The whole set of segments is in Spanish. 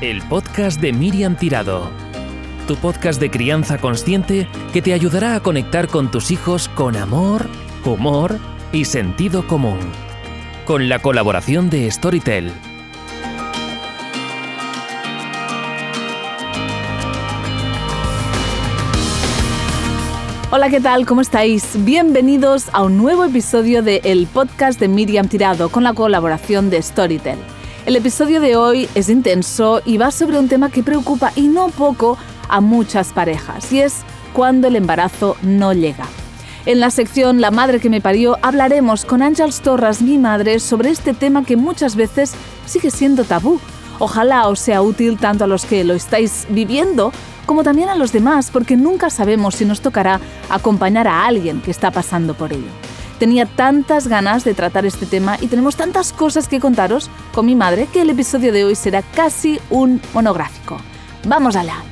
el podcast de Miriam Tirado. Tu podcast de crianza consciente que te ayudará a conectar con tus hijos con amor, humor y sentido común. Con la colaboración de Storytel. Hola, ¿qué tal? ¿Cómo estáis? Bienvenidos a un nuevo episodio de El podcast de Miriam Tirado con la colaboración de Storytel. El episodio de hoy es intenso y va sobre un tema que preocupa y no poco a muchas parejas y es cuando el embarazo no llega. En la sección La madre que me parió hablaremos con Ángels Torras, mi madre, sobre este tema que muchas veces sigue siendo tabú. Ojalá os sea útil tanto a los que lo estáis viviendo como también a los demás, porque nunca sabemos si nos tocará acompañar a alguien que está pasando por ello. Tenía tantas ganas de tratar este tema y tenemos tantas cosas que contaros con mi madre que el episodio de hoy será casi un monográfico. ¡Vamos allá!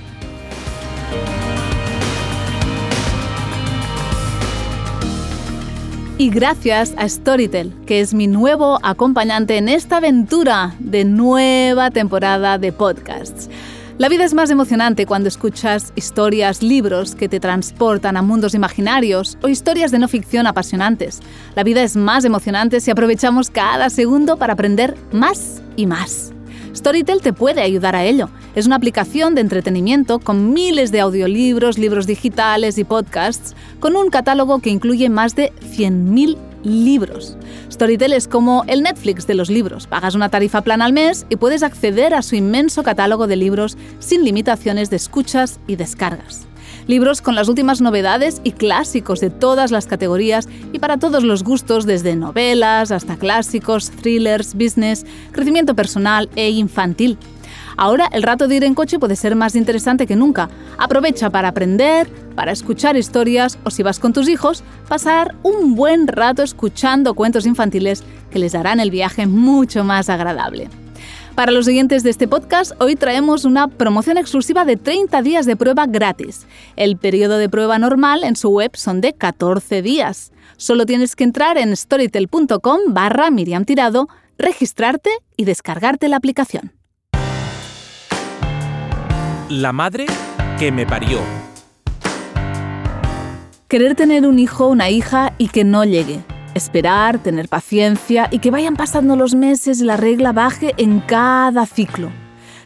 Y gracias a Storytel, que es mi nuevo acompañante en esta aventura de nueva temporada de podcasts. La vida es más emocionante cuando escuchas historias, libros que te transportan a mundos imaginarios o historias de no ficción apasionantes. La vida es más emocionante si aprovechamos cada segundo para aprender más y más. Storytel te puede ayudar a ello. Es una aplicación de entretenimiento con miles de audiolibros, libros digitales y podcasts, con un catálogo que incluye más de 100.000 libros. Storytel es como el Netflix de los libros. Pagas una tarifa plana al mes y puedes acceder a su inmenso catálogo de libros sin limitaciones de escuchas y descargas. Libros con las últimas novedades y clásicos de todas las categorías y para todos los gustos, desde novelas hasta clásicos, thrillers, business, crecimiento personal e infantil. Ahora el rato de ir en coche puede ser más interesante que nunca. Aprovecha para aprender, para escuchar historias o si vas con tus hijos, pasar un buen rato escuchando cuentos infantiles que les harán el viaje mucho más agradable. Para los siguientes de este podcast, hoy traemos una promoción exclusiva de 30 días de prueba gratis. El periodo de prueba normal en su web son de 14 días. Solo tienes que entrar en storytel.com barra Miriam Tirado, registrarte y descargarte la aplicación. La madre que me parió. Querer tener un hijo una hija y que no llegue. Esperar, tener paciencia y que vayan pasando los meses y la regla baje en cada ciclo.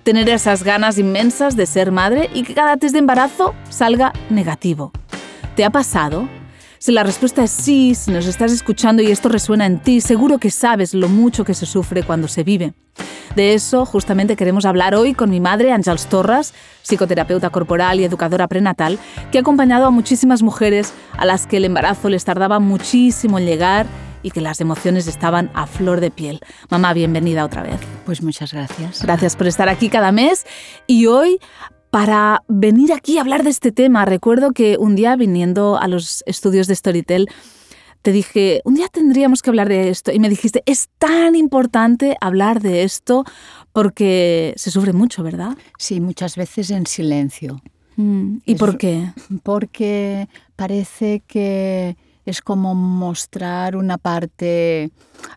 Tener esas ganas inmensas de ser madre y que cada test de embarazo salga negativo. ¿Te ha pasado? Si la respuesta es sí, si nos estás escuchando y esto resuena en ti, seguro que sabes lo mucho que se sufre cuando se vive. De eso justamente queremos hablar hoy con mi madre, Ángels Torras, psicoterapeuta corporal y educadora prenatal, que ha acompañado a muchísimas mujeres a las que el embarazo les tardaba muchísimo en llegar y que las emociones estaban a flor de piel. Mamá, bienvenida otra vez. Pues muchas gracias. Gracias por estar aquí cada mes y hoy para venir aquí a hablar de este tema. Recuerdo que un día viniendo a los estudios de Storytel, te dije, un día tendríamos que hablar de esto. Y me dijiste, es tan importante hablar de esto porque se sufre mucho, ¿verdad? Sí, muchas veces en silencio. Mm, ¿Y por qué? Porque parece que es como mostrar una parte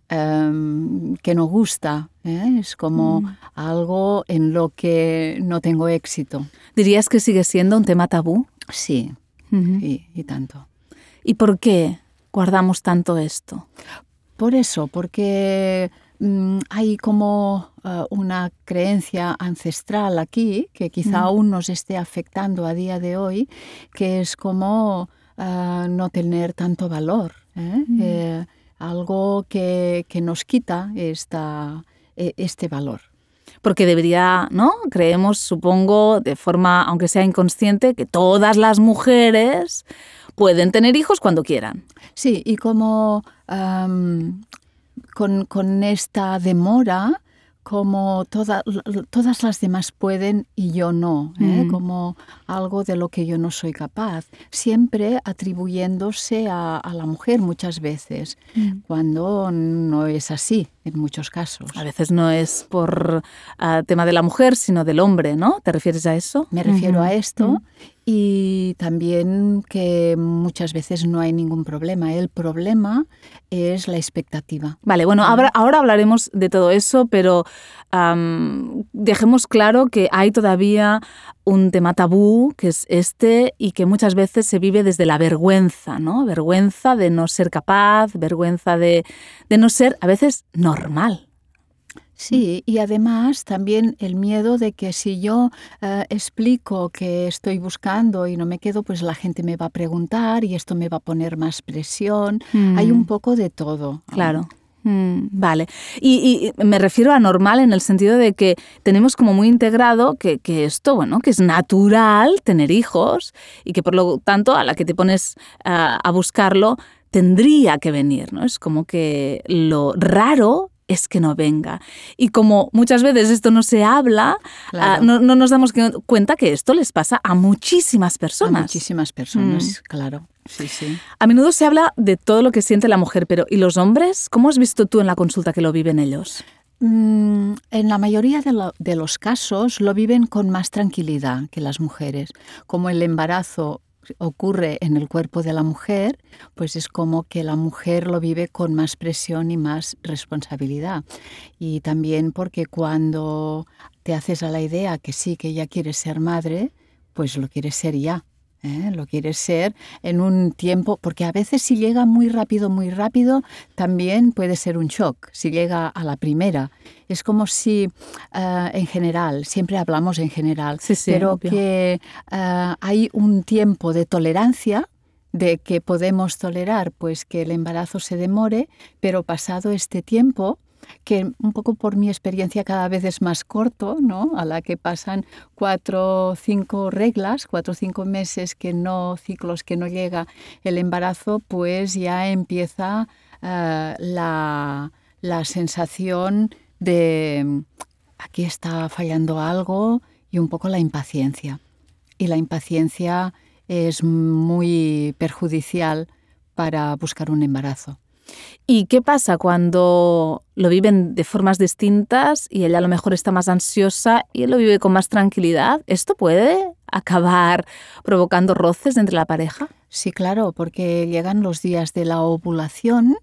em, que no gusta. ¿eh? Es como mm. algo en lo que no tengo éxito. ¿Dirías que sigue siendo un tema tabú? Sí, y, y tanto. ¿Y por qué guardamos tanto esto? Por eso, porque mm, hay como uh, una creencia ancestral aquí que quizá mm. aún nos esté afectando a día de hoy, que es como uh, no tener tanto valor. ¿eh? Mm. Eh, algo que, que, nos quita esta, e, este valor porque debería, ¿no? Creemos, supongo, de forma, aunque sea inconsciente, que todas las mujeres pueden tener hijos cuando quieran. Sí, y como con, esta demora, como todas las demás pueden y yo no, ¿eh? mm. como algo de lo que yo no soy capaz, siempre atribuyéndose a, la mujer muchas veces, mm. cuando no es así. En muchos casos. A veces no es por uh, tema de la mujer, sino del hombre, ¿no? ¿Te refieres a eso? Me refiero uh -huh. a esto uh -huh. y también que muchas veces no hay ningún problema. El problema es la expectativa. Vale, bueno, ahora, ahora hablaremos de todo eso, pero um, dejemos claro que hay todavía un tema tabú, que es este, y que muchas veces se vive desde la vergüenza, ¿no? Vergüenza de no ser capaz, vergüenza de, de no ser a veces normal. Sí, y además también el miedo de que si yo uh, explico que estoy buscando y no me quedo, pues la gente me va a preguntar y esto me va a poner más presión. Mm. Hay un poco de todo. Claro. Mm, vale. Y, me refiero a normal en el sentido de que tenemos como muy integrado que, que, esto, bueno, que es natural tener hijos y que por lo tanto a la que te pones uh, a buscarlo tendría que venir, ¿no? Es como que lo raro es que no venga. Y como muchas veces esto no se habla, claro. uh, no, no, nos damos cuenta que esto les pasa a muchísimas personas. A muchísimas personas, mm. claro. Sí, sí. A menudo se habla de todo lo que siente la mujer, pero ¿y los hombres? ¿Cómo has visto tú en la consulta que lo viven ellos? Mm, en la mayoría de, lo, de los casos lo viven con más tranquilidad que las mujeres. Como el embarazo ocurre en el cuerpo de la mujer, pues es como que la mujer lo vive con más presión y más responsabilidad. Y también porque cuando te haces a la idea que sí, que ella quiere ser madre, pues lo quiere ser ya. ¿Eh? lo quieres ser en un tiempo, porque a veces si llega muy rápido, muy rápido, también puede ser un shock, si llega a la primera. Es como si, uh, en general, siempre hablamos en general, sí, sí, pero obvio. que uh, hay un tiempo de tolerancia de que podemos tolerar pues que el embarazo se demore, pero pasado este tiempo, que un poco por mi experiencia cada vez es más corto, ¿no? A la que pasan cuatro o cinco reglas, cuatro o cinco meses que no, ciclos que no llega el embarazo, pues ya empieza uh, la, la sensación de aquí está fallando algo y un poco la impaciencia. Y la impaciencia es muy perjudicial para buscar un embarazo. ¿Y qué pasa cuando lo viven de formas distintas y ella a lo mejor está más ansiosa y él lo vive con más tranquilidad? ¿Esto puede acabar provocando roces entre la pareja? Sí, claro, porque llegan los días de la ovulación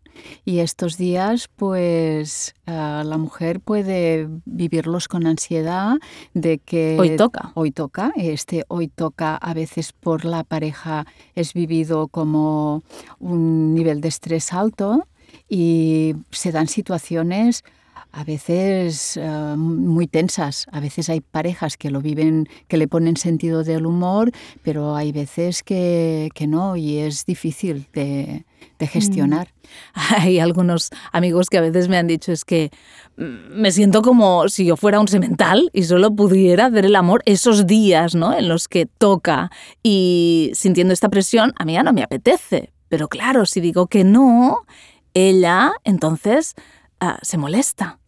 y estos días, pues uh, la mujer puede vivirlos con ansiedad de que hoy toca. Hoy toca. Este hoy toca a veces por la pareja es vivido como un nivel de estrés alto y se dan situaciones a veces uh, muy tensas. A veces hay parejas que lo viven, que le ponen sentido del humor, pero hay veces que, que no y es difícil de, de gestionar. Hay algunos amigos que a veces me han dicho es que me siento como si yo fuera un semental y solo pudiera ver el amor esos días ¿no? en los que toca y sintiendo esta presión a mí ya no me apetece. Pero claro, si digo que no, ella entonces uh, se molesta.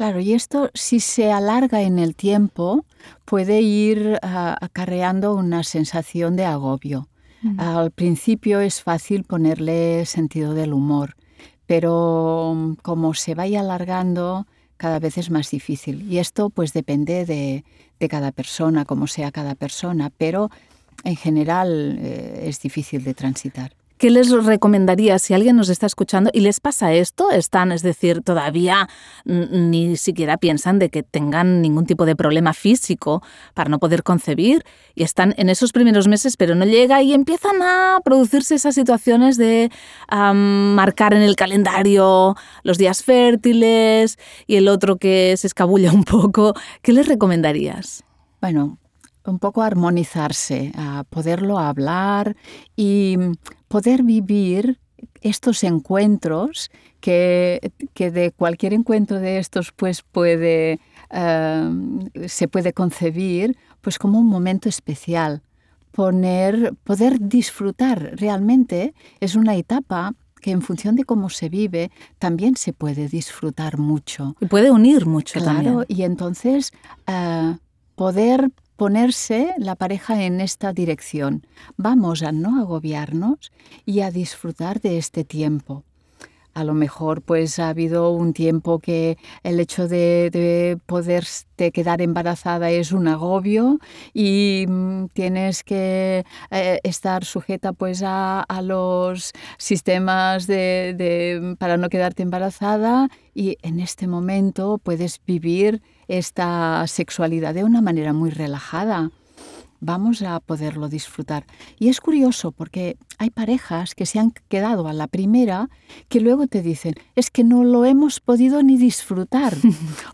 Claro, y esto si se alarga en el tiempo puede ir uh, acarreando una sensación de agobio. Mm. Al principio es fácil ponerle sentido del humor, pero como se vaya alargando cada vez es más difícil. Y esto pues depende de, de cada persona, como sea cada persona, pero en general eh, es difícil de transitar. ¿Qué les recomendaría si alguien nos está escuchando y les pasa esto? Están, es decir, todavía ni siquiera piensan de que tengan ningún tipo de problema físico para no poder concebir y están en esos primeros meses, pero no llega y empiezan a producirse esas situaciones de marcar en el calendario los días fértiles y el otro que se escabulla un poco. ¿Qué les recomendarías? Bueno, un poco armonizarse, a poderlo hablar y poder vivir estos encuentros que, que, de cualquier encuentro de estos pues puede uh, se puede concebir pues como un momento especial poner poder disfrutar realmente es una etapa que en función de cómo se vive también se puede disfrutar mucho y puede unir mucho claro también. y entonces uh, poder ponerse la pareja en esta dirección. Vamos a no agobiarnos y a disfrutar de este tiempo. a lo mejor pues ha habido un tiempo que el hecho de, de poderte quedar embarazada es un agobio y mm, tienes que eh, estar sujeta pues a, los sistemas de, para no quedarte embarazada y en este momento puedes vivir esta sexualidad de una manera muy relajada vamos a poderlo disfrutar. Y es curioso porque hay parejas que se han quedado a la primera que luego te dicen, es que no lo hemos podido ni disfrutar,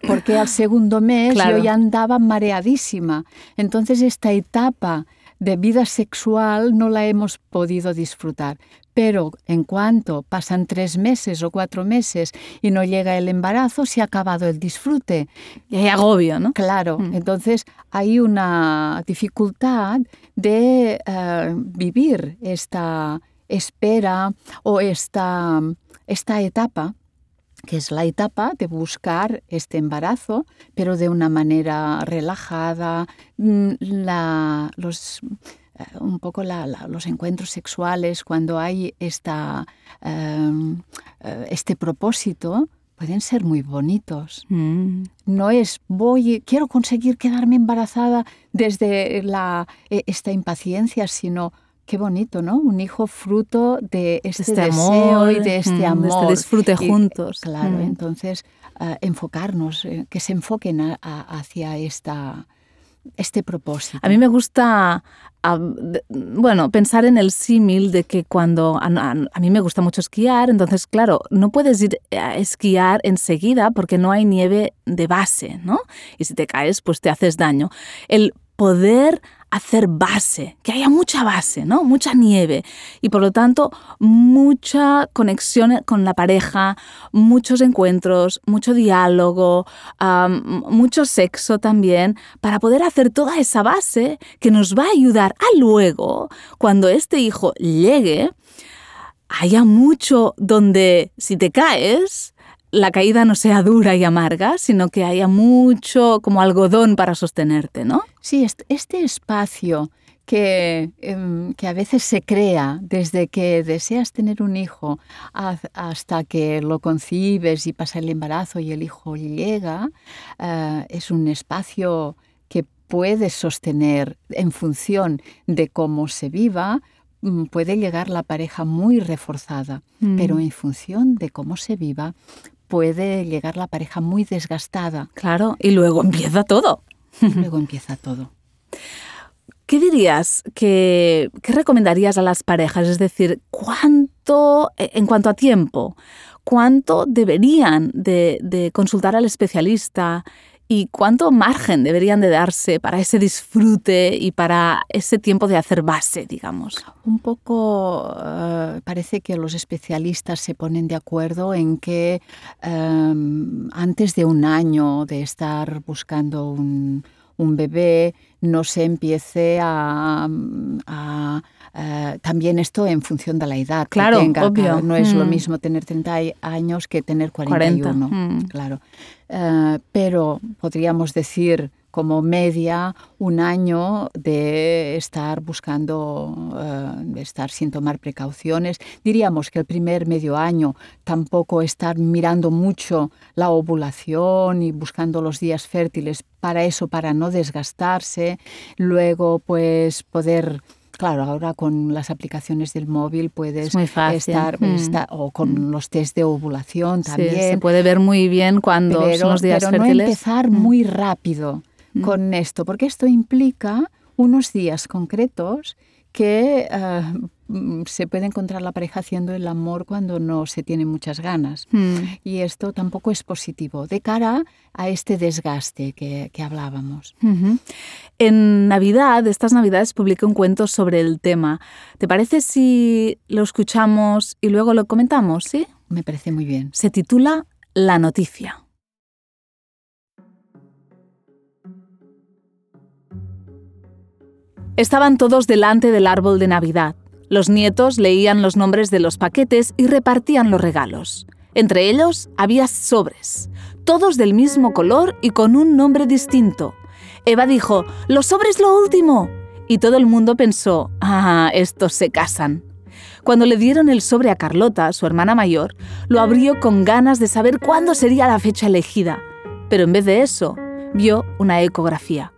porque al segundo mes yo ya andaba mareadísima. Entonces esta etapa de vida sexual no la hemos podido disfrutar. Pero en cuanto pasan tres meses o cuatro meses y no llega el embarazo, se ha acabado el disfrute. Y hay agobio, ¿no? Claro, mm. entonces hay una dificultad de uh, vivir esta espera o esta, esta etapa que es la etapa de buscar este embarazo, pero de una manera relajada. Mm, la, los, eh, un poco la, la, los encuentros sexuales, cuando hay esta, um, uh, este propósito, pueden ser muy bonitos. Mm. No es voy, quiero conseguir quedarme embarazada desde la, esta impaciencia, sino qué bonito, ¿no? Un hijo fruto de este, este deseo amor, y de este amor. De este disfrute y, juntos. Claro, mm. entonces uh, enfocarnos, eh, que se enfoquen a, a, hacia esta, este propósito. A mí me gusta, bueno, pensar en el símil de que cuando a, a, mí me gusta mucho esquiar, entonces, claro, no puedes ir a esquiar enseguida porque no hay nieve de base, ¿no? Y si te caes, pues te haces daño. El poder hacer base, que haya mucha base, ¿no? Mucha nieve y por lo tanto mucha conexión con la pareja, muchos encuentros, mucho diálogo, mucho sexo también, para poder hacer toda esa base que nos va a ayudar a luego, cuando este hijo llegue, haya mucho donde si te caes, la caída no sea dura y amarga, sino que haya mucho como algodón para sostenerte, ¿no? Sí, este espacio que, em, que, a veces se crea desde que deseas tener un hijo hasta que lo concibes y pasa el embarazo y el hijo llega, uh, es un espacio que puedes sostener en función de cómo se viva, mm, puede llegar la pareja muy reforzada, mm. pero en función de cómo se viva, puede llegar la pareja muy desgastada. Claro, y luego empieza todo. luego empieza todo. ¿Qué dirías que qué recomendarías a las parejas? Es decir, ¿cuánto, e, en cuanto a tiempo, cuánto deberían de, de consultar al especialista ¿Y cuánto margen deberían de darse para ese disfrute y para ese tiempo de hacer base, digamos? Un poco uh, parece que los especialistas se ponen de acuerdo en que um, antes de un año de estar buscando un, un bebé no se empiece a, a Uh, también esto en función de la edad claro, que tenga. Obvio. Claro, no es mm. lo mismo tener 30 años que tener 41. 40. Mm. Claro. Uh, pero podríamos decir como media un año de estar buscando, uh, de estar sin tomar precauciones. Diríamos que el primer medio año tampoco estar mirando mucho la ovulación y buscando los días fértiles para eso, para no desgastarse. Luego, pues poder Claro, ahora con las aplicaciones del móvil puedes estar, mm. estar, o con mm. los test de ovulación también. Sí, se puede ver muy bien cuando pero, son los días pero fértiles. no empezar mm. muy rápido con esto, porque esto implica unos días concretos que uh, se puede encontrar la pareja haciendo el amor cuando no se tiene muchas ganas. Mm. Y esto tampoco es positivo de cara a este desgaste que, que hablábamos. Uh -huh. En Navidad, estas Navidades, publiqué un cuento sobre el tema. ¿Te parece si lo escuchamos y luego lo comentamos? ¿sí? Me parece muy bien. Se titula La noticia. Estaban todos delante del árbol de Navidad. Los nietos leían los nombres de los paquetes y repartían los regalos. Entre ellos había sobres, todos del mismo color y con un nombre distinto. Eva dijo, Los sobres lo último. Y todo el mundo pensó, ah, estos se casan. Cuando le dieron el sobre a Carlota, su hermana mayor, lo abrió con ganas de saber cuándo sería la fecha elegida. Pero en vez de eso, vio una ecografía.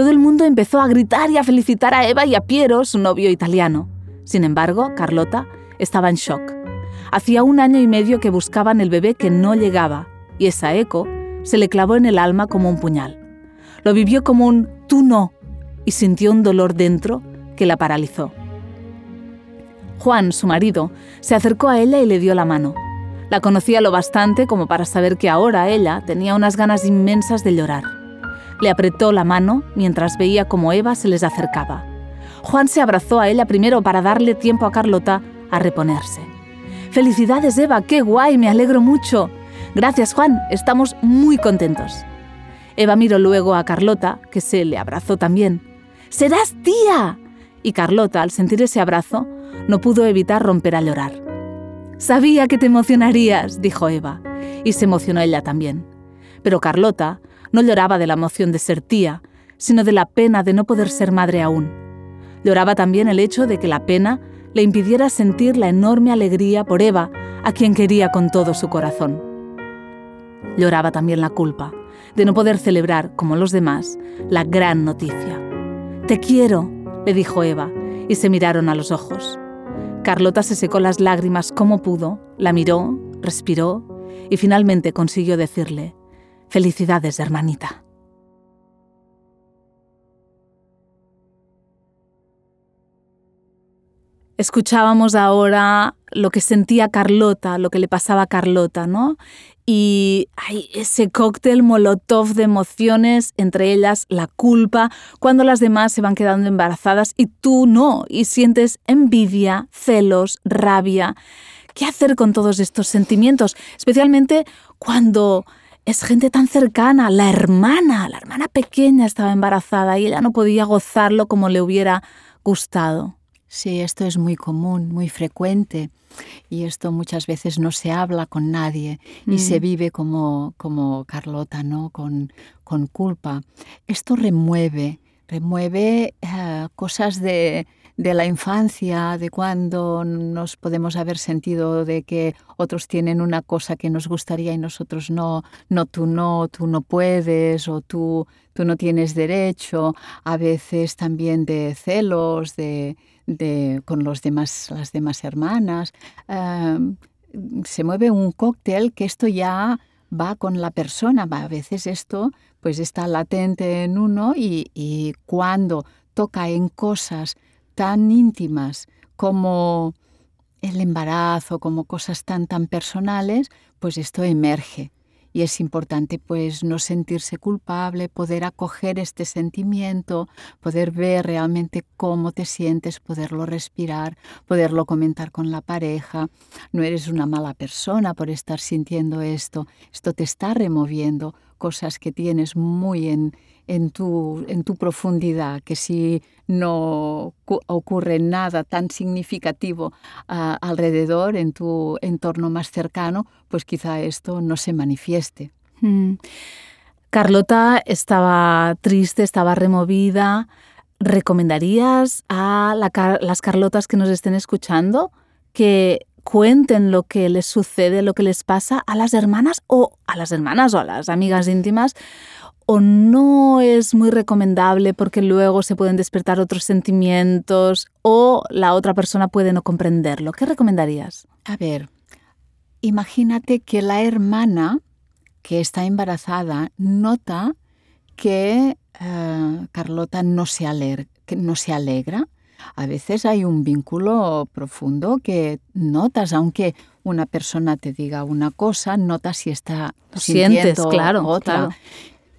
Todo el mundo empezó a gritar y a felicitar a Eva y a Piero, su novio italiano. Sin embargo, Carlota estaba en shock. Hacía un año y medio que buscaban el bebé que no llegaba, y esa eco se le clavó en el alma como un puñal. Lo vivió como un tú no, y sintió un dolor dentro que la paralizó. Juan, su marido, se acercó a ella y le dio la mano. La conocía lo bastante como para saber que ahora ella tenía unas ganas inmensas de llorar. Le apretó la mano mientras veía cómo Eva se les acercaba. Juan se abrazó a ella primero para darle tiempo a Carlota a reponerse. Felicidades Eva, qué guay, me alegro mucho. Gracias Juan, estamos muy contentos. Eva miró luego a Carlota, que se le abrazó también. ¡Serás tía! Y Carlota, al sentir ese abrazo, no pudo evitar romper a llorar. Sabía que te emocionarías, dijo Eva, y se emocionó ella también. Pero Carlota no lloraba de la emoción de ser tía, sino de la pena de no poder ser madre aún. Lloraba también el hecho de que la pena le impidiera sentir la enorme alegría por Eva, a quien quería con todo su corazón. Lloraba también la culpa de no poder celebrar, como los demás, la gran noticia. Te quiero, le dijo Eva, y se miraron a los ojos. Carlota se secó las lágrimas como pudo, la miró, respiró y finalmente consiguió decirle, Felicidades, hermanita. Escuchábamos ahora lo que sentía Carlota, lo que le pasaba a Carlota, ¿no? Y hay ese cóctel molotov de emociones, entre ellas la culpa, cuando las demás se van quedando embarazadas y tú no, y sientes envidia, celos, rabia. ¿Qué hacer con todos estos sentimientos? Especialmente cuando es gente tan cercana, la hermana, la hermana pequeña estaba embarazada y ella no podía gozarlo como le hubiera gustado. Sí, esto es muy común, muy frecuente y esto muchas veces no se habla con nadie y se mm. vive como, como Carlota, ¿no? Con, con culpa. Esto remueve, remueve eh, cosas de, de la infancia, de cuando nos podemos haber sentido de que otros tienen una cosa que nos gustaría y nosotros no, no, tú no, tú no puedes o tú, tú no tienes derecho, a veces también de celos, de, de con los demás, las demás hermanas. Em, se mueve un cóctel que esto ya va con la persona, a veces esto pues está latente en uno y, y cuando toca en cosas tan íntimas como el embarazo, como cosas tan tan personales, pues esto emerge. Y es importante pues no sentirse culpable, poder acoger este sentimiento, poder ver realmente cómo te sientes, poderlo respirar, poderlo comentar con la pareja. No eres una mala persona por estar sintiendo esto, esto te está removiendo cosas que tienes muy en, en tu, en tu profundidad, que si no ocurre nada tan significativo alrededor, en tu entorno más cercano, pues quizá esto no se manifieste. Mm. Carlota estaba triste, estaba removida. ¿Recomendarías a las Carlotas que nos estén escuchando que cuenten lo que les sucede, lo que les pasa a las hermanas o a las hermanas o a las amigas íntimas o no es muy recomendable porque luego se pueden despertar otros sentimientos o la otra persona puede no comprenderlo. ¿Qué recomendarías? A ver, imagínate que la hermana que está embarazada nota que eh, Carlota no se, que no se alegra. A veces hay un vínculo profundo que notas, aunque una persona te diga una cosa, notas si está sintiendo claro, otra. Claro.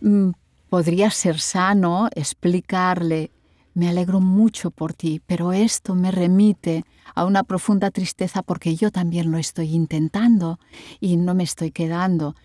Mm, podría ser sano explicarle, me alegro mucho por ti, pero esto me remite a una profunda tristeza porque yo también lo estoy intentando y no me estoy quedando.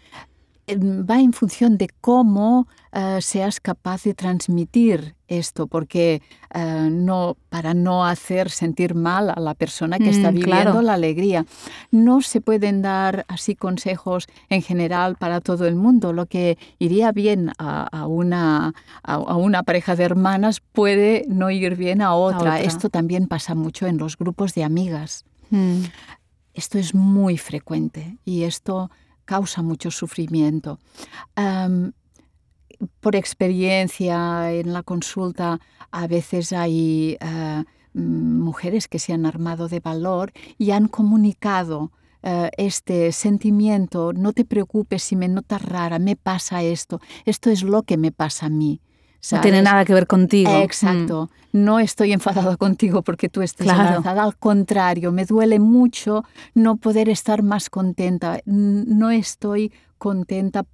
Em, va en función de cómo eh, seas capaz de transmitir esto, porque eh, no, para no hacer sentir mal a la persona que está Mm, viviendo claro. la alegría. No se pueden dar así consejos en general para todo el mundo. Lo que iría bien a, a una, a, a una pareja de hermanas puede no ir bien a otra. otra. Esto también pasa mucho en los grupos de amigas. Mm. Esto es muy frecuente y esto causa mucho sufrimiento. Por experiencia en la consulta, a veces hay eh, mm, mujeres que se han armado de valor y han comunicado eh, este sentimiento, no te preocupes si me notas rara, me pasa esto, esto es lo que me pasa a mí. No tiene nada que ver contigo. Mm. Exacto. No estoy enfadada contigo porque tú estés Claro. embarazada. Al contrario, me duele mucho no poder estar más contenta. No estoy contenta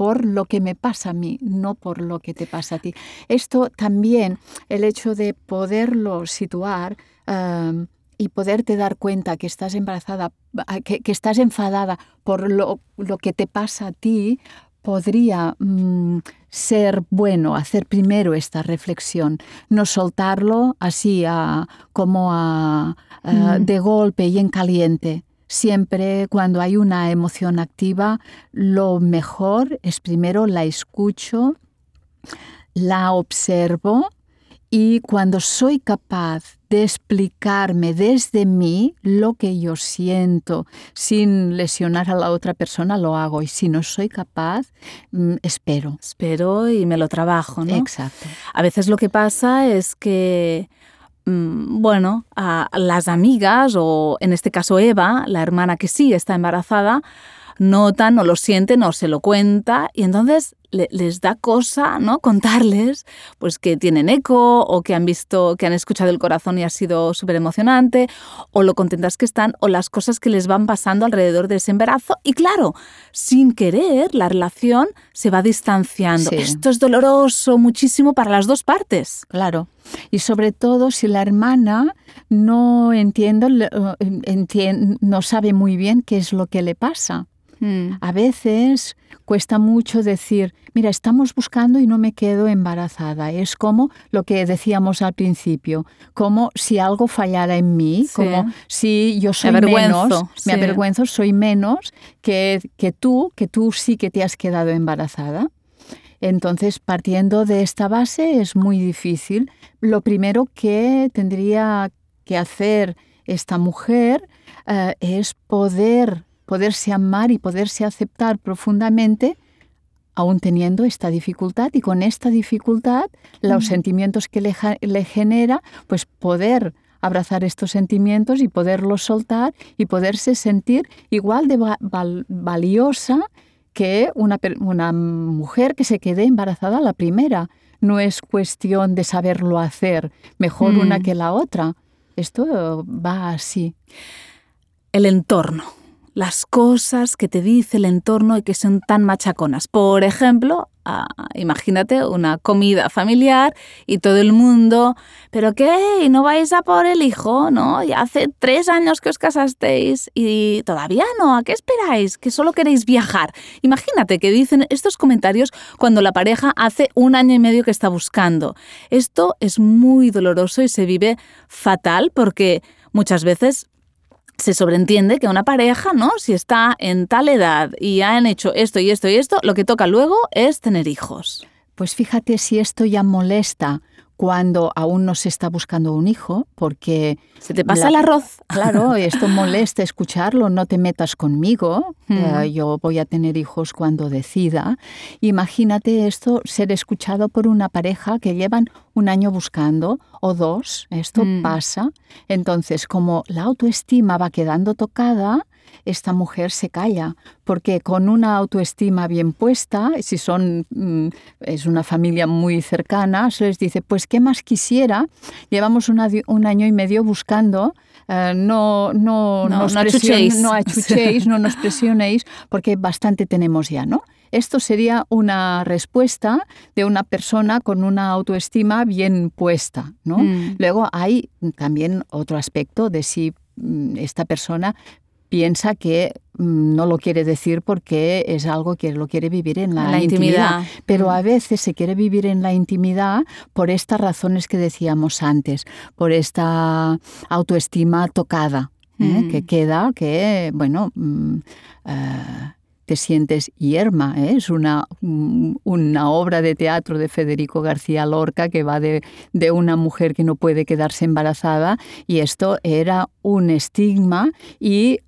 por lo que me pasa a mí, no por lo que te pasa a ti. Esto también, el hecho de poderlo situar em, y poderte dar cuenta que estás embarazada, que, que estás enfadada por lo, lo que te pasa a ti, podría mm, ser bueno hacer primero esta reflexión, no soltarlo así a- como a- a- Mm. de golpe y en caliente. Siempre cuando hay una emoción activa, lo mejor es primero la escucho, la observo y cuando soy capaz de explicarme desde mí lo que yo siento sin lesionar a la otra persona, lo hago. Y si no soy capaz, mm, espero. Espero y me lo trabajo, ¿no? Exacto. A veces lo que pasa es que, bueno, a las amigas, o en este caso Eva, la hermana que sí está embarazada, notan o lo sienten o se lo cuenta y entonces le- les da cosa, ¿no? Contarles, pues que tienen eco o que han visto, que han escuchado el corazón y ha sido súper emocionante o lo contentas que están o las cosas que les van pasando alrededor de ese embarazo y claro, sin querer la relación se va distanciando. Sí. Esto es doloroso muchísimo para las dos partes. Claro. Y sobre todo si la hermana no entiende, le- eh, entien- no sabe muy bien qué es lo que le pasa. A veces cuesta mucho decir, mira, estamos buscando y no me quedo embarazada. Es como lo que decíamos al principio, como si algo fallara en mí, Sí. como si yo soy menos, sí. me avergüenzo, soy menos que, que tú, que tú sí que te has quedado embarazada. Entonces, partiendo de esta base es muy difícil. Lo primero que tendría que hacer esta mujer eh, es poder, poderse amar y poderse aceptar profundamente, aún teniendo esta dificultad y con esta dificultad, los sentimientos que le, le genera, pues poder abrazar estos sentimientos y poderlos soltar y poderse sentir igual de va- val- valiosa que una, una mujer que se quede embarazada a la primera. No es cuestión de saberlo hacer mejor una Mm. que la otra. Esto va así. El entorno. Las cosas que te dice el entorno y que son tan machaconas. Por ejemplo, ah, imagínate una comida familiar y todo el mundo, ¿pero qué? ¿Y no vais a por el hijo? ¿No? Ya hace tres años que os casasteis y todavía no. ¿A qué esperáis? ¿Que solo queréis viajar? Imagínate que dicen estos comentarios cuando la pareja hace un año y medio que está buscando. Esto es muy doloroso y se vive fatal porque muchas veces se sobreentiende que una pareja, ¿no? Si está en tal edad y han hecho esto y esto y esto, lo que toca luego es tener hijos. Pues fíjate si esto ya molesta cuando aún no se está buscando un hijo, porque Se te pasa La- el arroz. Claro, esto molesta escucharlo, no te metas conmigo, Mm. eh, yo voy a tener hijos cuando decida. Imagínate esto, ser escuchado por una pareja que llevan un año buscando o dos, esto Mm. pasa. Entonces, como la autoestima va quedando tocada, esta mujer se calla, porque con una autoestima bien puesta, si son mm, es una familia muy cercana, se les dice, pues qué más quisiera, llevamos una un año y medio buscando, eh, no, no, No, nos no achuchéis. no achuchéis, no nos presionéis, porque bastante tenemos ya, ¿no? Esto sería una respuesta de una persona con una autoestima bien puesta, ¿no? Mm. Luego hay también otro aspecto de si mm, esta persona piensa que mm, no lo quiere decir porque es algo que lo quiere vivir en la, La intimidad. intimidad. Pero Mm. a veces se quiere vivir en la intimidad por estas razones que decíamos antes, por esta autoestima tocada, ¿eh? Mm. que queda, que, bueno, mm, eh, te sientes yerma. ¿eh? Es una, una obra de teatro de Federico García Lorca que va de, de una mujer que no puede quedarse embarazada y esto era un estigma y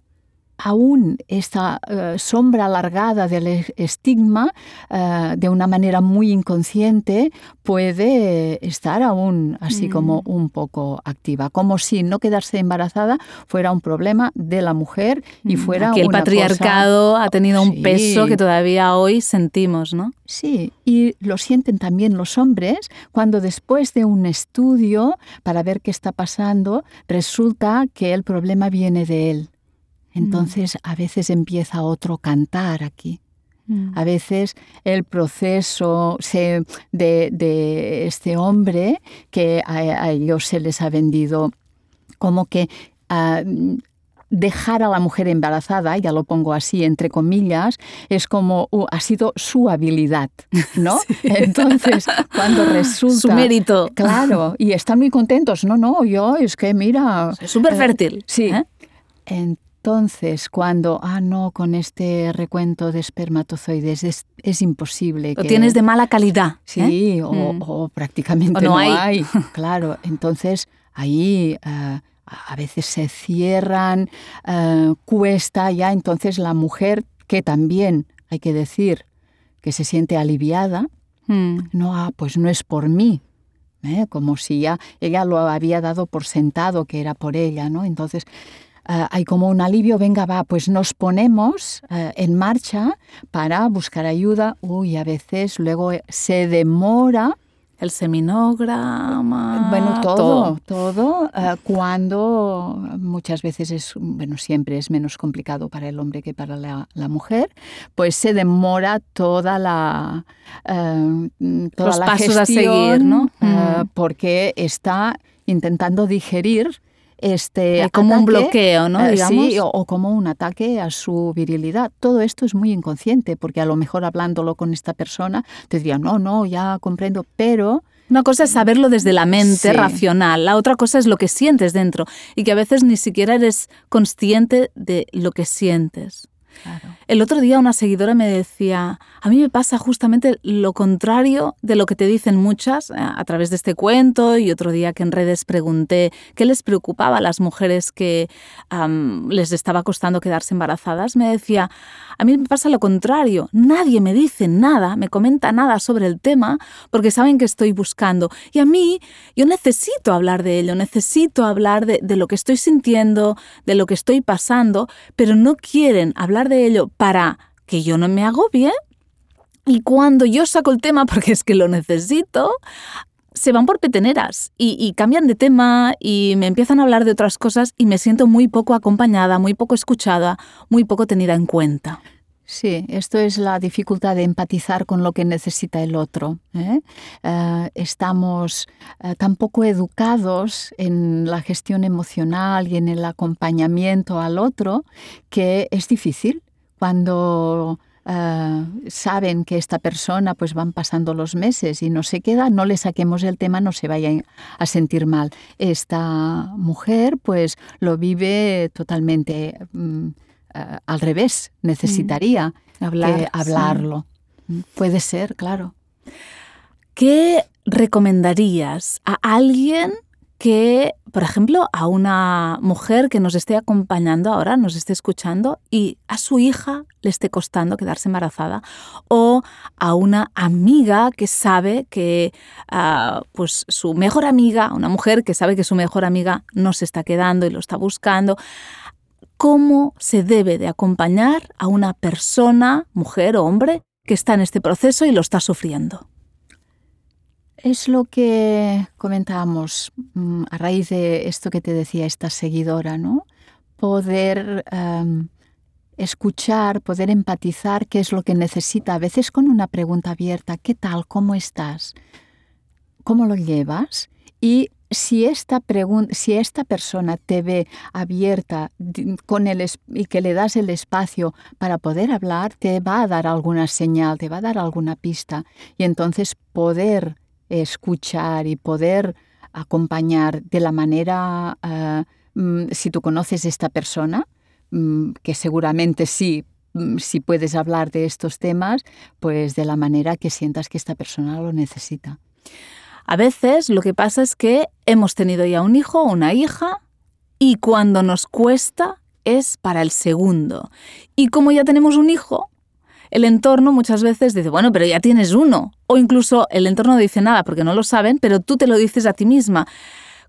aún esta eh, sombra alargada del estigma, eh, de una manera muy inconsciente, puede estar aún así Mm. como un poco activa, como si no quedarse embarazada fuera un problema de la mujer y fuera Aquí el una patriarcado ha tenido un Sí. peso que todavía hoy sentimos, ¿no? Sí, y lo sienten también los hombres cuando después de un estudio para ver qué está pasando, resulta que el problema viene de él. Entonces a veces empieza otro cantar aquí. A veces el proceso se- de, de este hombre que a, a ellos se les ha vendido como que ah, dejar a la mujer embarazada, ya lo pongo así entre comillas, es como uh, ha sido su habilidad, ¿no? Entonces, cuando resulta Su mérito. Claro, y están muy contentos. No, no, yo es que mira. Es súper eh, fértil. sí. ¿eh? Entonces, cuando, ah, no, con este recuento de espermatozoides es, es imposible. Lo que- tienes de mala calidad. ¿eh? Sí, o, Mm. o prácticamente O no no, hay. hay. Claro, entonces ahí eh, a veces se cierran, eh, cuesta ya, entonces la mujer, que también hay que decir que se siente aliviada, Mm. no, ah, pues no es por mí. ¿eh? Como si ya ella lo había dado por sentado que era por ella, ¿no? Entonces eh, hay como un alivio, venga, va, pues nos ponemos eh, en marcha para buscar ayuda. Uy, a veces luego eh, se demora, El seminograma. bueno, todo, todo, eh, cuando muchas veces es, bueno, siempre es menos complicado para el hombre que para la, la mujer, pues se demora toda la, toda Los la pasos a seguir, ¿no? Mm. porque está intentando digerir este como un bloqueo, ¿no? eh, Digamos. sí, o, o como un ataque a su virilidad. Todo esto es muy inconsciente, porque a lo mejor hablándolo con esta persona te diría, no, no, ya comprendo, pero Una cosa es saberlo desde la mente Sí. racional, la otra cosa es lo que sientes dentro y que a veces ni siquiera eres consciente de lo que sientes. El otro día una seguidora me decía, a mí me pasa justamente lo contrario de lo que te dicen muchas eh, a través de este cuento y otro día que en redes pregunté qué les preocupaba a las mujeres que les estaba costando quedarse embarazadas. Me decía, a mí me pasa lo contrario, nadie me dice nada, me comenta nada sobre el tema porque saben que estoy buscando. Y a mí yo necesito hablar de ello, necesito hablar de lo que estoy sintiendo, de lo que estoy pasando, pero no quieren hablar de ello para que yo no me agobie. Y cuando yo saco el tema, porque es que lo necesito, se van por peteneras y, cambian de tema y me empiezan a hablar de otras cosas y me siento muy poco acompañada, muy poco escuchada, muy poco tenida en cuenta. Sí, esto es la dificultad de empatizar con lo que necesita el otro. ¿eh? Eh, estamos eh, tan poco educados en la gestión emocional y en el acompañamiento al otro que es difícil cuando saben que esta persona pues van pasando los meses y no se queda, no le saquemos el tema, no se vaya a sentir mal. Esta mujer pues lo vive totalmente mm, eh, al revés, necesitaría Hablar, que sí. hablarlo. Mm, Puede ser, claro. ¿Qué recomendarías a alguien que, por ejemplo, a una mujer que nos esté acompañando ahora, nos esté escuchando y a su hija le esté costando quedarse embarazada? O a una amiga que sabe que ah, pues su mejor amiga, una mujer que sabe que su mejor amiga no se está quedando y lo está buscando. ¿Cómo se debe de acompañar a una persona, mujer o hombre, que está en este proceso y lo está sufriendo? Es lo que comentábamos mm, a raíz de esto que te decía esta seguidora, ¿no? Poder em, escuchar, poder empatizar qué es lo que necesita, a veces con una pregunta abierta, ¿qué tal? ¿Cómo estás? ¿Cómo lo llevas? Y si esta, si esta persona te ve abierta con el y que le das el espacio para poder hablar, te va a dar alguna señal, te va a dar alguna pista. Y entonces poder escuchar y poder acompañar de la manera, ah, mm, si tú conoces a esta persona, mm, que seguramente sí, mm, si puedes hablar de estos temas, pues de la manera que sientas que esta persona lo necesita. A veces lo que pasa es que hemos tenido ya un hijo o una hija y cuando nos cuesta es para el segundo. Y como ya tenemos un hijo, el entorno muchas veces dice, bueno, pero ya tienes uno. O incluso el entorno no dice nada porque no lo saben, pero tú te lo dices a ti misma.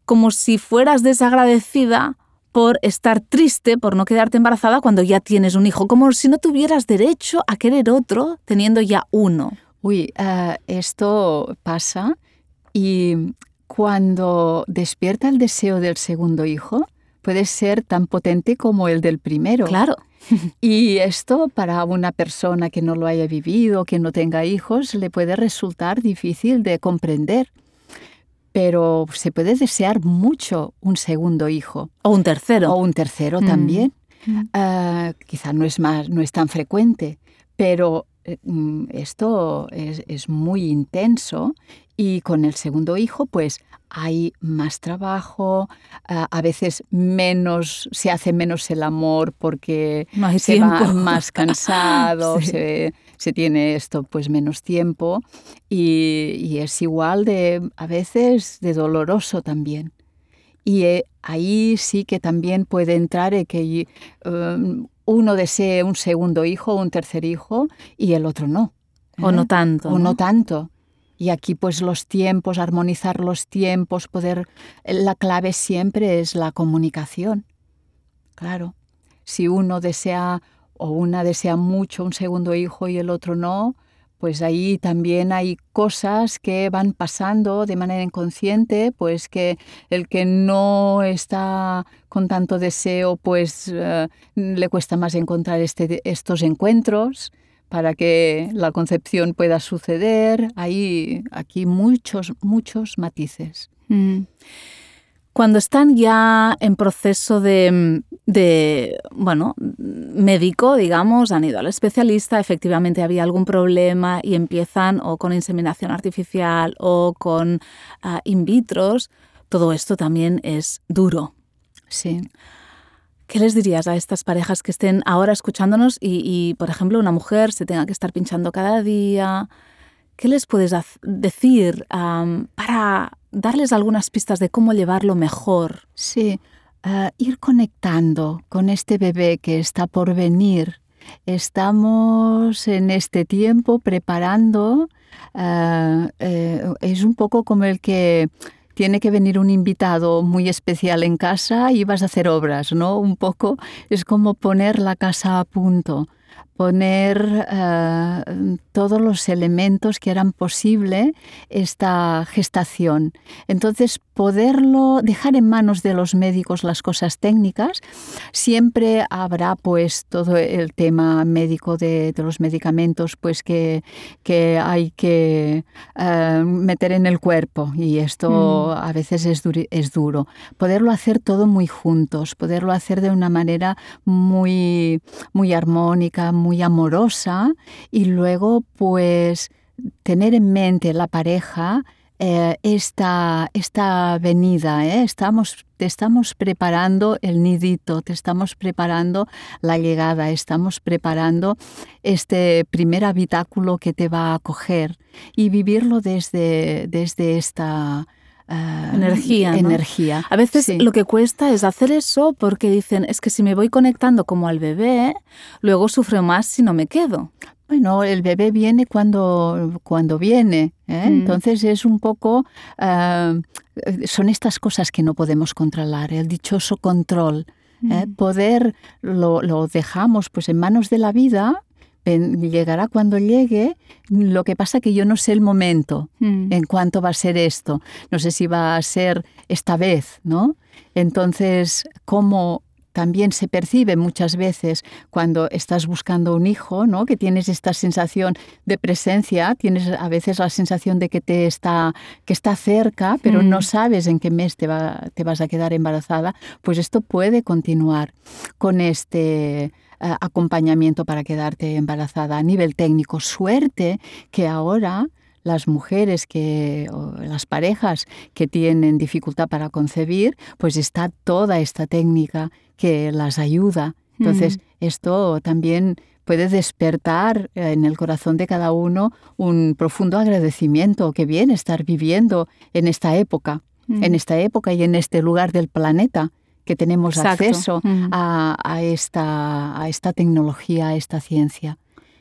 Como si fueras desagradecida por estar triste, por no quedarte embarazada cuando ya tienes un hijo, como si no tuvieras derecho a querer otro teniendo ya uno. Uy, eh, esto pasa y cuando despierta el deseo del segundo hijo, puede ser tan potente como el del primero. Claro. Y esto para una persona que no lo haya vivido, que no tenga hijos, le puede resultar difícil de comprender. Pero se puede desear mucho un segundo hijo. O un tercero. O un tercero mm. también. Mm. Ah, quizá no es, más, no es tan frecuente, pero eh, mm, esto es, muy intenso y con el segundo hijo pues hay más trabajo, a veces menos, se hace menos el amor porque se va más cansado, se, tiene esto pues menos tiempo y, es igual de a veces de doloroso también. Y eh, ahí sí que también puede entrar que um, uno desee un segundo hijo o un tercer hijo y el otro no. O no ¿eh? tanto. O ¿no? tanto. Y aquí pues los tiempos, armonizar los tiempos, poder... La clave siempre es la comunicación. Claro. Si uno desea o una desea mucho un segundo hijo y el otro no, pues ahí también hay cosas que van pasando de manera inconsciente, pues que el que no está con tanto deseo, pues eh, le cuesta más encontrar este, estos encuentros para que la concepción pueda suceder. Hay aquí muchos, muchos matices. Mm. Cuando están ya en proceso de, bueno, médico, digamos, han ido al especialista, efectivamente había algún problema y empiezan o con inseminación artificial o con ah, in vitros, todo esto también es duro. Sí. ¿Qué les dirías a estas parejas que estén ahora escuchándonos y, por ejemplo, una mujer se tenga que estar pinchando cada día? ¿Qué les puedes decir para darles algunas pistas de cómo llevarlo mejor. Sí, ah, ir conectando con este bebé que está por venir. Estamos en este tiempo preparando, ah, eh, es un poco como el que tiene que venir un invitado muy especial en casa y vas a hacer obras, ¿no? Un poco es como poner la casa a punto poner eh, todos los elementos que eran posible esta gestación. Entonces, poderlo dejar en manos de los médicos las cosas técnicas, siempre habrá pues todo el tema médico de, los medicamentos pues que, que hay que eh, meter en el cuerpo y esto mm. a veces es, es duro. Poderlo hacer todo muy juntos, poderlo hacer de una manera muy, muy armónica, muy amorosa y luego pues tener en mente la pareja eh, esta, esta venida, ¿eh? estamos, te estamos preparando el nidito, te estamos preparando la llegada, estamos preparando este primer habitáculo que te va a acoger y vivirlo desde, desde esta Ah, energía. energía. A veces lo que cuesta es hacer eso porque dicen, es que si me voy conectando como al bebé, luego sufro más si no me quedo. Bueno, el bebé viene cuando, cuando viene. ¿eh? Mm. Entonces es un poco... Ah, son estas cosas que no podemos controlar, el dichoso control. ¿eh? Mm. Poder lo, lo, dejamos pues en manos de la vida llegará cuando llegue. Lo que pasa que yo no sé el momento mm. en cuánto va a ser esto. No sé si va a ser esta vez, ¿no? Entonces, ¿cómo también se percibe muchas veces cuando estás buscando un hijo, ¿no? que tienes esta sensación de presencia, tienes a veces la sensación de que, te está, que está cerca, pero no mm. sabes en qué mes te, va, te vas a quedar embarazada, pues esto puede continuar con este eh, acompañamiento para quedarte embarazada a nivel técnico. Suerte que ahora las mujeres que, o las parejas que tienen dificultad para concebir, pues está toda esta técnica que las ayuda. Entonces, esto también puede despertar en el corazón de cada uno un profundo agradecimiento que viene estar viviendo en esta época, en esta época y en este lugar del planeta que tenemos acceso a, esta, a esta tecnología, a esta ciencia.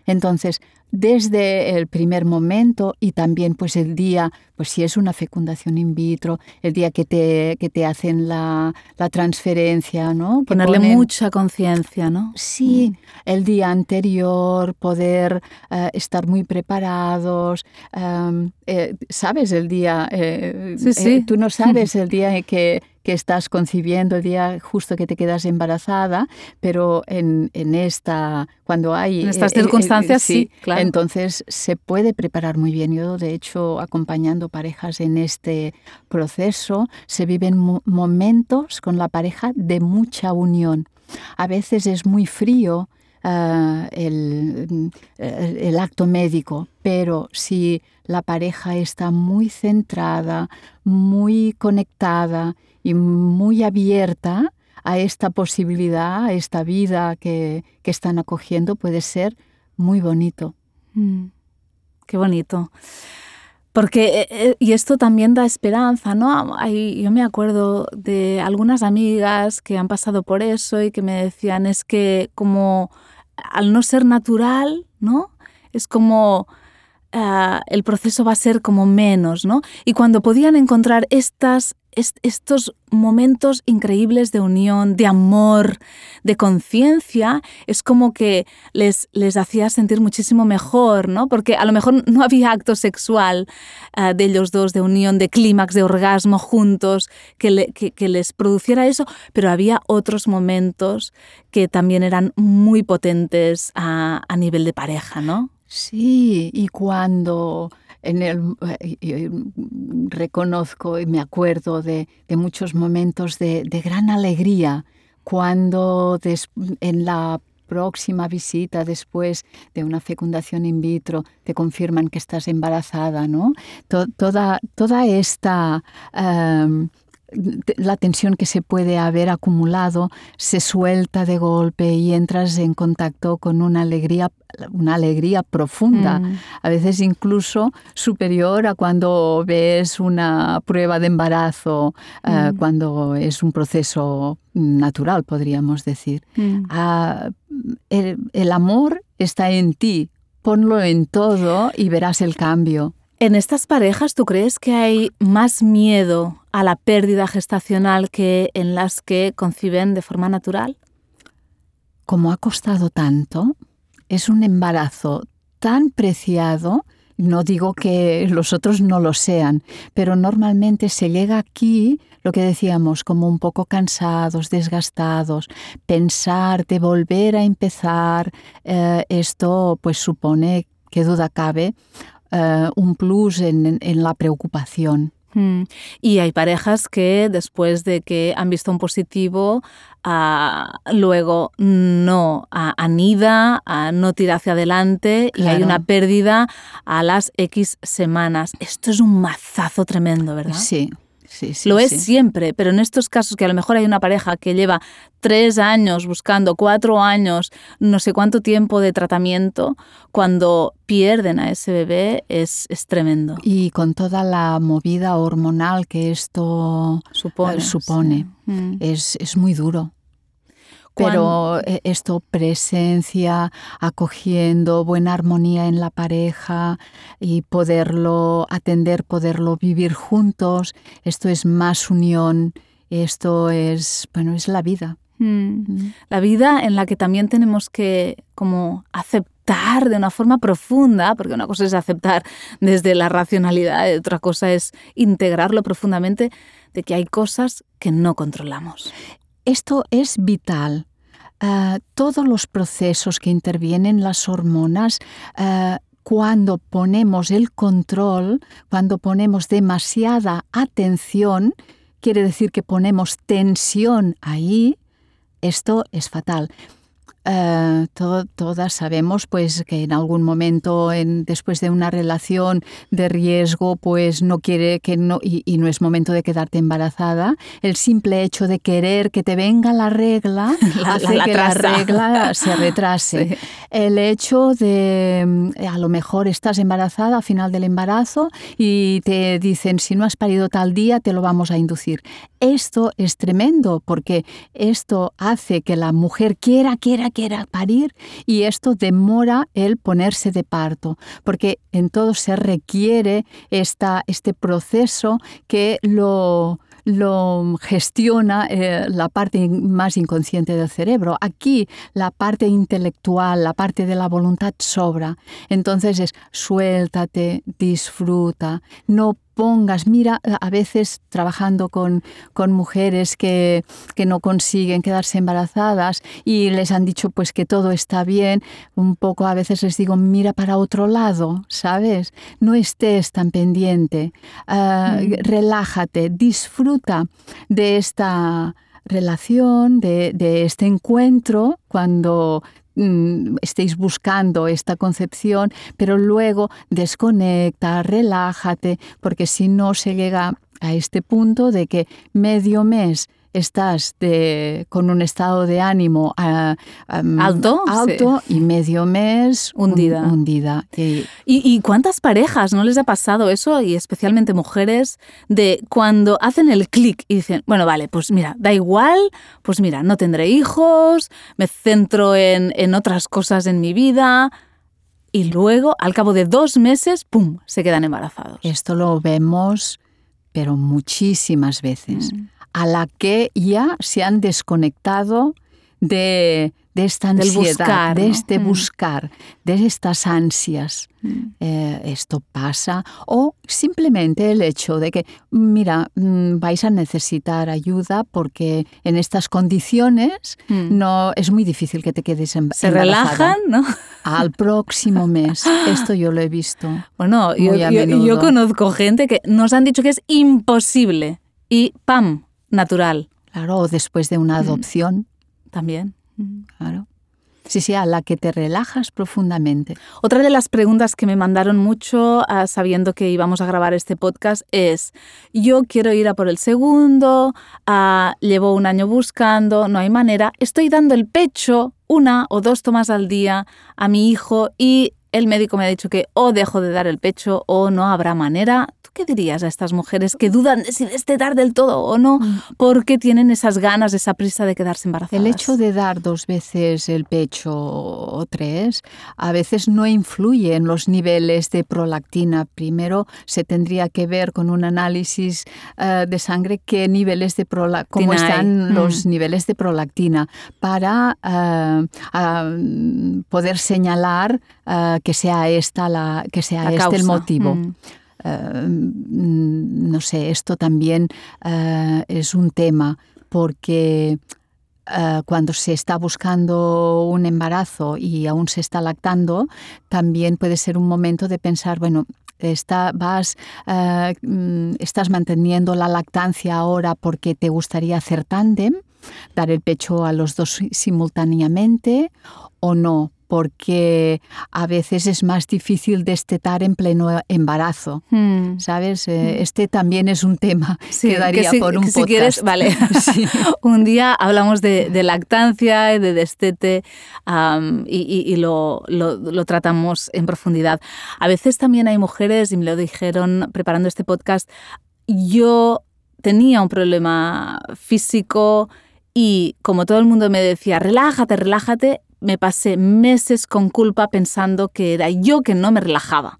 Entonces, desde el primer momento y también pues el día, pues si es una fecundación in vitro, el día que te, que te hacen la, la transferencia, ¿no? Ponerle mucha conciencia, ¿no? Sí, mm. el día anterior, poder eh, estar muy preparados, em, eh, sabes el día, eh, sí, sí. tú no sabes el día en que que estás concibiendo el día justo que te quedas embarazada, pero en, en esta, cuando hay... En estas eh, eh, circunstancias, sí, claro. Entonces se puede preparar muy bien. Yo, de hecho, acompañando parejas en este proceso, se viven momentos con la pareja de mucha unión. A veces es muy frío, Uh, el, el, acto médico, pero si la pareja está muy centrada, muy conectada y muy abierta a esta posibilidad, a esta vida que, que están acogiendo, puede ser muy bonito. Mm, qué bonito. Porque, eh, eh, y esto también da esperanza, ¿no? yo me acuerdo de algunas amigas que han pasado por eso y que me decían, es que como al no ser natural, ¿no? Es como ah, el proceso va a ser como menos, ¿no? Y cuando podían encontrar estas estos momentos increíbles de unión, de amor, de conciencia, es como que les, les hacía sentir muchísimo mejor, ¿no? Porque a lo mejor no había acto sexual eh, de ellos dos, de unión, de clímax, de orgasmo juntos, que, les produciera eso, pero había otros momentos que también eran muy potentes a, a nivel de pareja, ¿no? Sí, y cuando en el, eh, reconozco y me acuerdo de, muchos momentos de, gran alegría cuando en la próxima visita después de una fecundación in vitro te confirman que estás embarazada, ¿no? toda, toda esta em, la tensión que se puede haber acumulado se suelta de golpe y entras en contacto con una alegría, una alegría profunda, mm. a veces incluso superior a cuando ves una prueba de embarazo, eh, mm. cuando es un proceso natural, podríamos decir. Mm. Ah, el amor está en ti, ponlo en todo y verás el cambio. En estas parejas, ¿tú crees que hay más miedo a la pérdida gestacional que en las que conciben de forma natural? Como ha costado tanto, es un embarazo tan preciado, no digo que los otros no lo sean, pero normalmente se llega aquí, lo que decíamos, como un poco cansados, desgastados, pensar de volver a empezar, eh, esto pues supone, que duda cabe, eh, un plus en, la preocupación. Hmm. Y hay parejas que después de que han visto un positivo, ah, luego no anida, no tira hacia adelante y hay una pérdida a las X semanas. Esto es un mazazo tremendo, ¿verdad? Sí, lo es siempre, pero en estos casos que a lo mejor hay una pareja que lleva tres años buscando, cuatro años, no sé cuánto tiempo de tratamiento, cuando pierden a ese bebé es, es tremendo. Y con toda la movida hormonal que esto supone, supone mm. es, es muy duro. Pero eh, esto, presencia, acogiendo, buena armonía en la pareja y poderlo atender, poderlo vivir juntos, esto es más unión, esto es, bueno, es la vida. Mm. Mm. La vida en la que también tenemos que como aceptar de una forma profunda, porque una cosa es aceptar desde la racionalidad y otra cosa es integrarlo profundamente, de que hay cosas que no controlamos. Esto es vital. Ah, todos los procesos que intervienen las hormonas, ah, cuando ponemos el control, cuando ponemos demasiada atención, quiere decir que ponemos tensión ahí, esto es fatal. Eh, todas sabemos pues que en algún momento en, después de una relación de riesgo pues no quiere que no y, no es momento de quedarte embarazada. El simple hecho de querer que te venga la regla hace que la regla se retrase. El hecho de mm, a lo mejor estás embarazada a final del embarazo y te dicen si no has parido tal día te lo vamos a inducir esto es tremendo porque esto hace que la mujer quiera quiera quiera parir y esto demora el ponerse de parto, porque en todo se requiere esta, este proceso que lo, lo gestiona eh, la parte más inconsciente del cerebro. Aquí la parte intelectual, la parte de la voluntad sobra. Entonces es suéltate, disfruta, no pongas, mira, a veces trabajando con, con mujeres que, que, no consiguen quedarse embarazadas y les han dicho pues que todo está bien, un poco a veces les digo, mira para otro lado, ¿sabes? No estés tan pendiente, ah, mm. relájate, disfruta de esta relación, de, de este encuentro, cuando Mm, estéis buscando esta concepción, pero luego desconecta, relájate, porque si no se llega a este punto de que medio mes estás de, con un estado de ánimo ah, alto, alto y medio mes hundida. hundida. ¿Y, cuántas parejas no les ha pasado eso? Y especialmente mujeres, de cuando hacen el clic y dicen, bueno, vale, pues mira, da igual, pues mira, no tendré hijos, me centro en, en otras cosas en mi vida. Y luego, al cabo de dos meses, ¡pum!, se quedan embarazados. Esto lo vemos, pero muchísimas veces. Mm a la que ya se han desconectado de, esta ansiedad, de este mm. buscar, de estas ansias. Mm. Eh, esto pasa. O simplemente el hecho de que, mira, mm, vais a necesitar ayuda porque en estas condiciones no es muy difícil que te quedes en Se relajan, ¿no? Al próximo mes. Esto yo lo he visto. Bueno, yo, yo conozco gente que nos han dicho que es imposible. Y ¡pam! Natural. Claro, o después de una adopción. También. Claro. Sí, sí, a la que te relajas profundamente. Otra de las preguntas que me mandaron mucho ah, sabiendo que íbamos a grabar este podcast es, yo quiero ir a por el segundo, uh, llevo un año buscando, no hay manera, estoy dando el pecho una o dos tomas al día a mi hijo y el médico me ha dicho que o dejo de dar el pecho o no habrá manera. ¿Tú qué dirías a estas mujeres que dudan de si destetar del todo o no mm. porque tienen esas ganas, esa prisa de quedarse embarazadas? El hecho de dar dos veces el pecho o tres a veces no influye en los niveles de prolactina. Primero se tendría que ver con un análisis eh, de sangre qué niveles de prolactina, cómo están los mm. niveles de prolactina para eh, poder señalar eh, que sea esta la, que sea este el motivo. Mm. Eh, no sé, esto también eh, es un tema porque eh, cuando se está buscando un embarazo y aún se está lactando, también puede ser un momento de pensar, bueno, vas, mm, estás manteniendo la lactancia ahora porque te gustaría hacer tándem, dar el pecho a los dos simultáneamente o no, porque a veces es más difícil destetar en pleno embarazo, hmm. ¿sabes? Eh, hmm. este también es un tema que daría por un podcast. Si quieres, vale. un día hablamos de, lactancia y de destete y, lo, lo, tratamos en profundidad. A veces también hay mujeres, y me lo dijeron preparando este podcast, yo tenía un problema físico y como todo el mundo me decía, relájate, relájate, me pasé meses con culpa pensando que era yo que no me relajaba.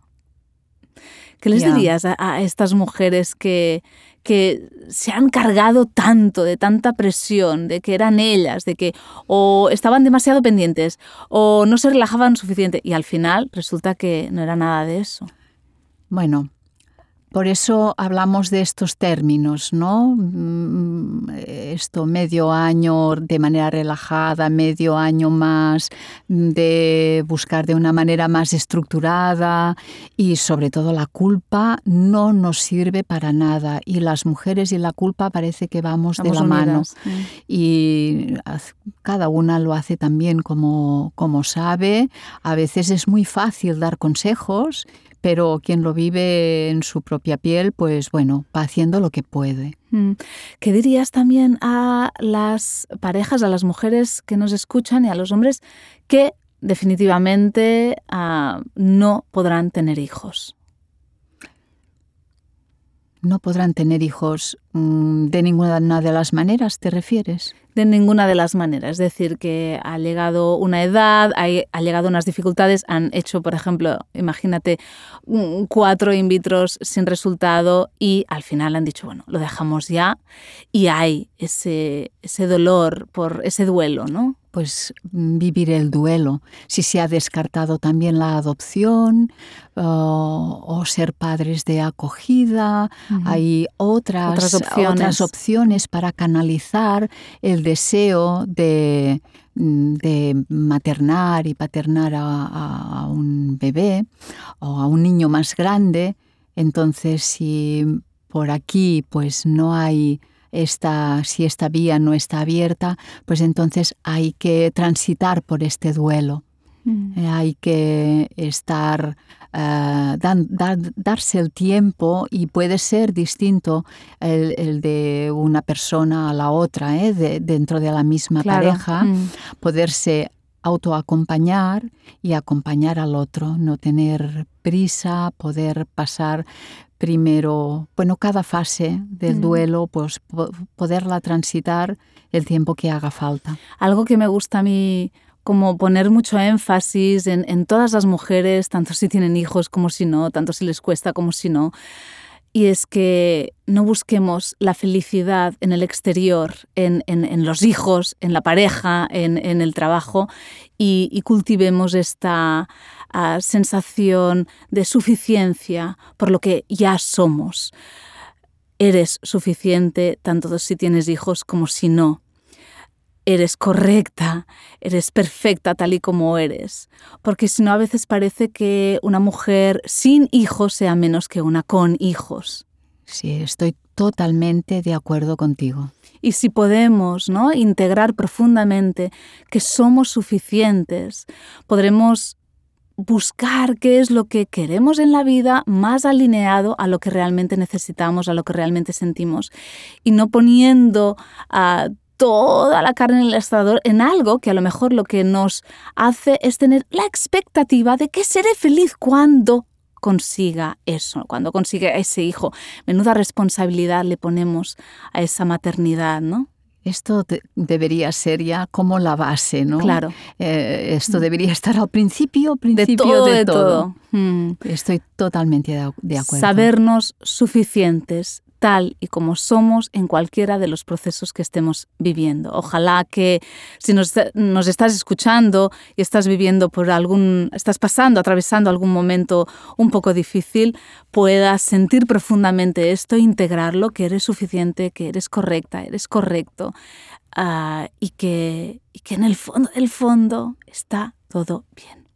¿Qué les dirías a, estas mujeres que, que se han cargado tanto de tanta presión, de que eran ellas, de que o estaban demasiado pendientes o no se relajaban suficiente y al final resulta que no era nada de eso? Bueno, por eso hablamos de estos términos, ¿no? Mm, esto medio año de manera relajada, medio año más de buscar de una manera más estructurada y sobre todo la culpa no nos sirve para nada y las mujeres y la culpa parece que vamos, de la mano y cada una lo hace también como, como sabe. A veces es muy fácil dar consejos pero quien lo vive en su propia piel, pues bueno, va haciendo lo que puede. Mm. ¿Qué dirías también a las parejas, a las mujeres que nos escuchan y a los hombres que definitivamente ah, no podrán tener hijos? No podrán tener hijos mm, de ninguna de las maneras, ¿te refieres? De ninguna de las maneras. Es decir, que ha llegado una edad, ha, llegado unas dificultades, han hecho, por ejemplo, imagínate, cuatro in vitros sin resultado y al final han dicho, bueno, lo dejamos ya y hay ese, ese dolor por ese duelo, ¿no? Pues vivir el duelo, si se ha descartado también la adopción o ser padres de acogida, hay otras, otras opciones. para canalizar el deseo de, maternar y paternar a, un bebé o a un niño más grande. Entonces, si por aquí pues no hay esta, si esta vía no está abierta, pues entonces hay que transitar por este duelo. Mm. Eh, hay que estar, eh, darse el tiempo y puede ser distinto el, de una persona a la otra, ¿eh? dentro de la misma pareja, mm. poderse autoacompañar y acompañar al otro, no tener prisa, poder pasar primero, bueno, cada fase del duelo, pues poderla transitar el tiempo que haga falta. Algo que me gusta a mí como poner mucho énfasis en, en todas las mujeres, tanto si tienen hijos como si no, tanto si les cuesta como si no, y es que no busquemos la felicidad en el exterior, en, los hijos, en la pareja, en, el trabajo, y, cultivemos esta ah, sensación de suficiencia por lo que ya somos. Eres suficiente tanto si tienes hijos como si no eres correcta, eres perfecta tal y como eres. Porque si no, a veces parece que una mujer sin hijos sea menos que una con hijos. Sí, estoy totalmente de acuerdo contigo. Y si podemos ¿no? integrar profundamente que somos suficientes, podremos buscar qué es lo que queremos en la vida más alineado a lo que realmente necesitamos, a lo que realmente sentimos, y no poniendo a toda la carne en el asador en algo que a lo mejor lo que nos hace es tener la expectativa de que seré feliz cuando consiga eso, cuando consiga ese hijo. Menuda responsabilidad le ponemos a esa maternidad, ¿no? Esto debería ser ya como la base, ¿no? Claro. Eh, esto debería estar al principio, principio de todo. Mm. Estoy totalmente de acuerdo. Sabernos suficientes, tal y como somos en cualquiera de los procesos que estemos viviendo. Ojalá que si nos, estás escuchando y estás viviendo por algún, estás pasando, atravesando algún momento un poco difícil, puedas sentir profundamente esto, integrarlo, que eres suficiente, que eres correcta, eres correcto ah, y, que, y que en el fondo, el fondo está todo bien.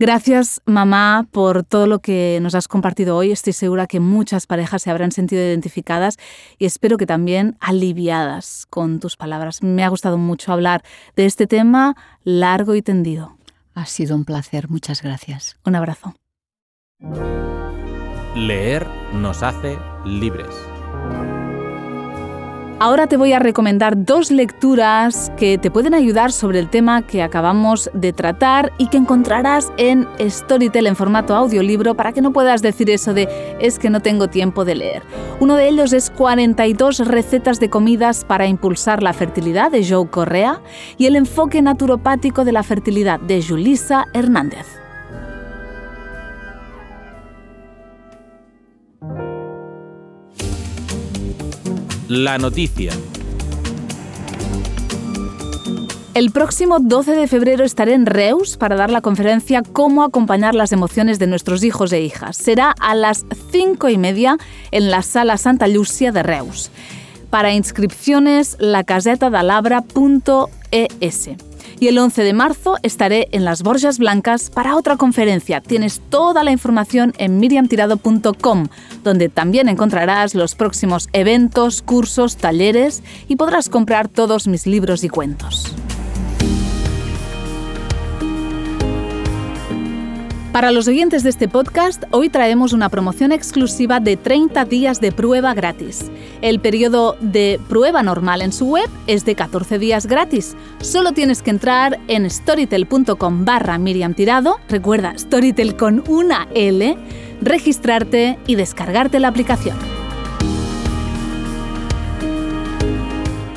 Gracias, mamá, por todo lo que nos has compartido hoy. Estoy segura que muchas parejas se habrán sentido identificadas y espero que también aliviadas con tus palabras. Me ha gustado mucho hablar de este tema largo y tendido. Ha sido un placer. Muchas gracias. Un abrazo. Leer nos hace libres. Ahora te voy a recomendar dos lecturas que te pueden ayudar sobre el tema que acabamos de tratar y que encontrarás en Storytel en formato audiolibro para que no puedas decir eso de es que no tengo tiempo de leer. Uno de ellos es 42 recetas de comidas para impulsar la fertilidad de Joe Correa y el enfoque naturopático de la fertilidad de Julissa Hernández. La noticia. El próximo 12 de febrero estaré en Reus para dar la conferencia Cómo acompañar las emociones de nuestros hijos e hijas. Será a las 5 y media en la Sala Santa Lucia de Reus. Para inscripciones, lacasetadalabra.es. Y el 11 de marzo estaré en las Borjas Blancas para otra conferencia. Tienes toda la información en miriamtirado.com, donde también encontrarás los próximos eventos, cursos, talleres y podrás comprar todos mis libros y cuentos. Para los oyentes de este podcast, hoy traemos una promoción exclusiva de 30 días de prueba gratis. El periodo de prueba normal en su web es de 14 días gratis. Solo tienes que entrar en storytel.com barra Miriam Tirado, recuerda Storytel con una L, registrarte y descargarte la aplicación.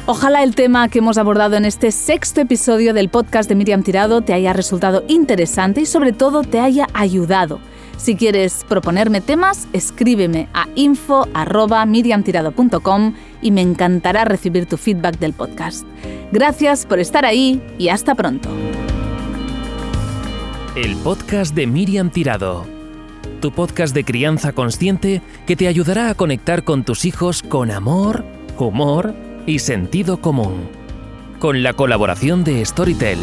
Ojalá el tema que hemos abordado en este sexto episodio del podcast de Miriam Tirado te haya resultado interesante y sobre todo te haya ayudado. Si quieres proponerme temas, escríbeme a info.miriamtirado.com y me encantará recibir tu feedback del podcast. Gracias por estar ahí y hasta pronto. El podcast de Miriam Tirado. Tu podcast de crianza consciente que te ayudará a conectar con tus hijos con amor, humor y sentido común. Con la colaboración de Storytel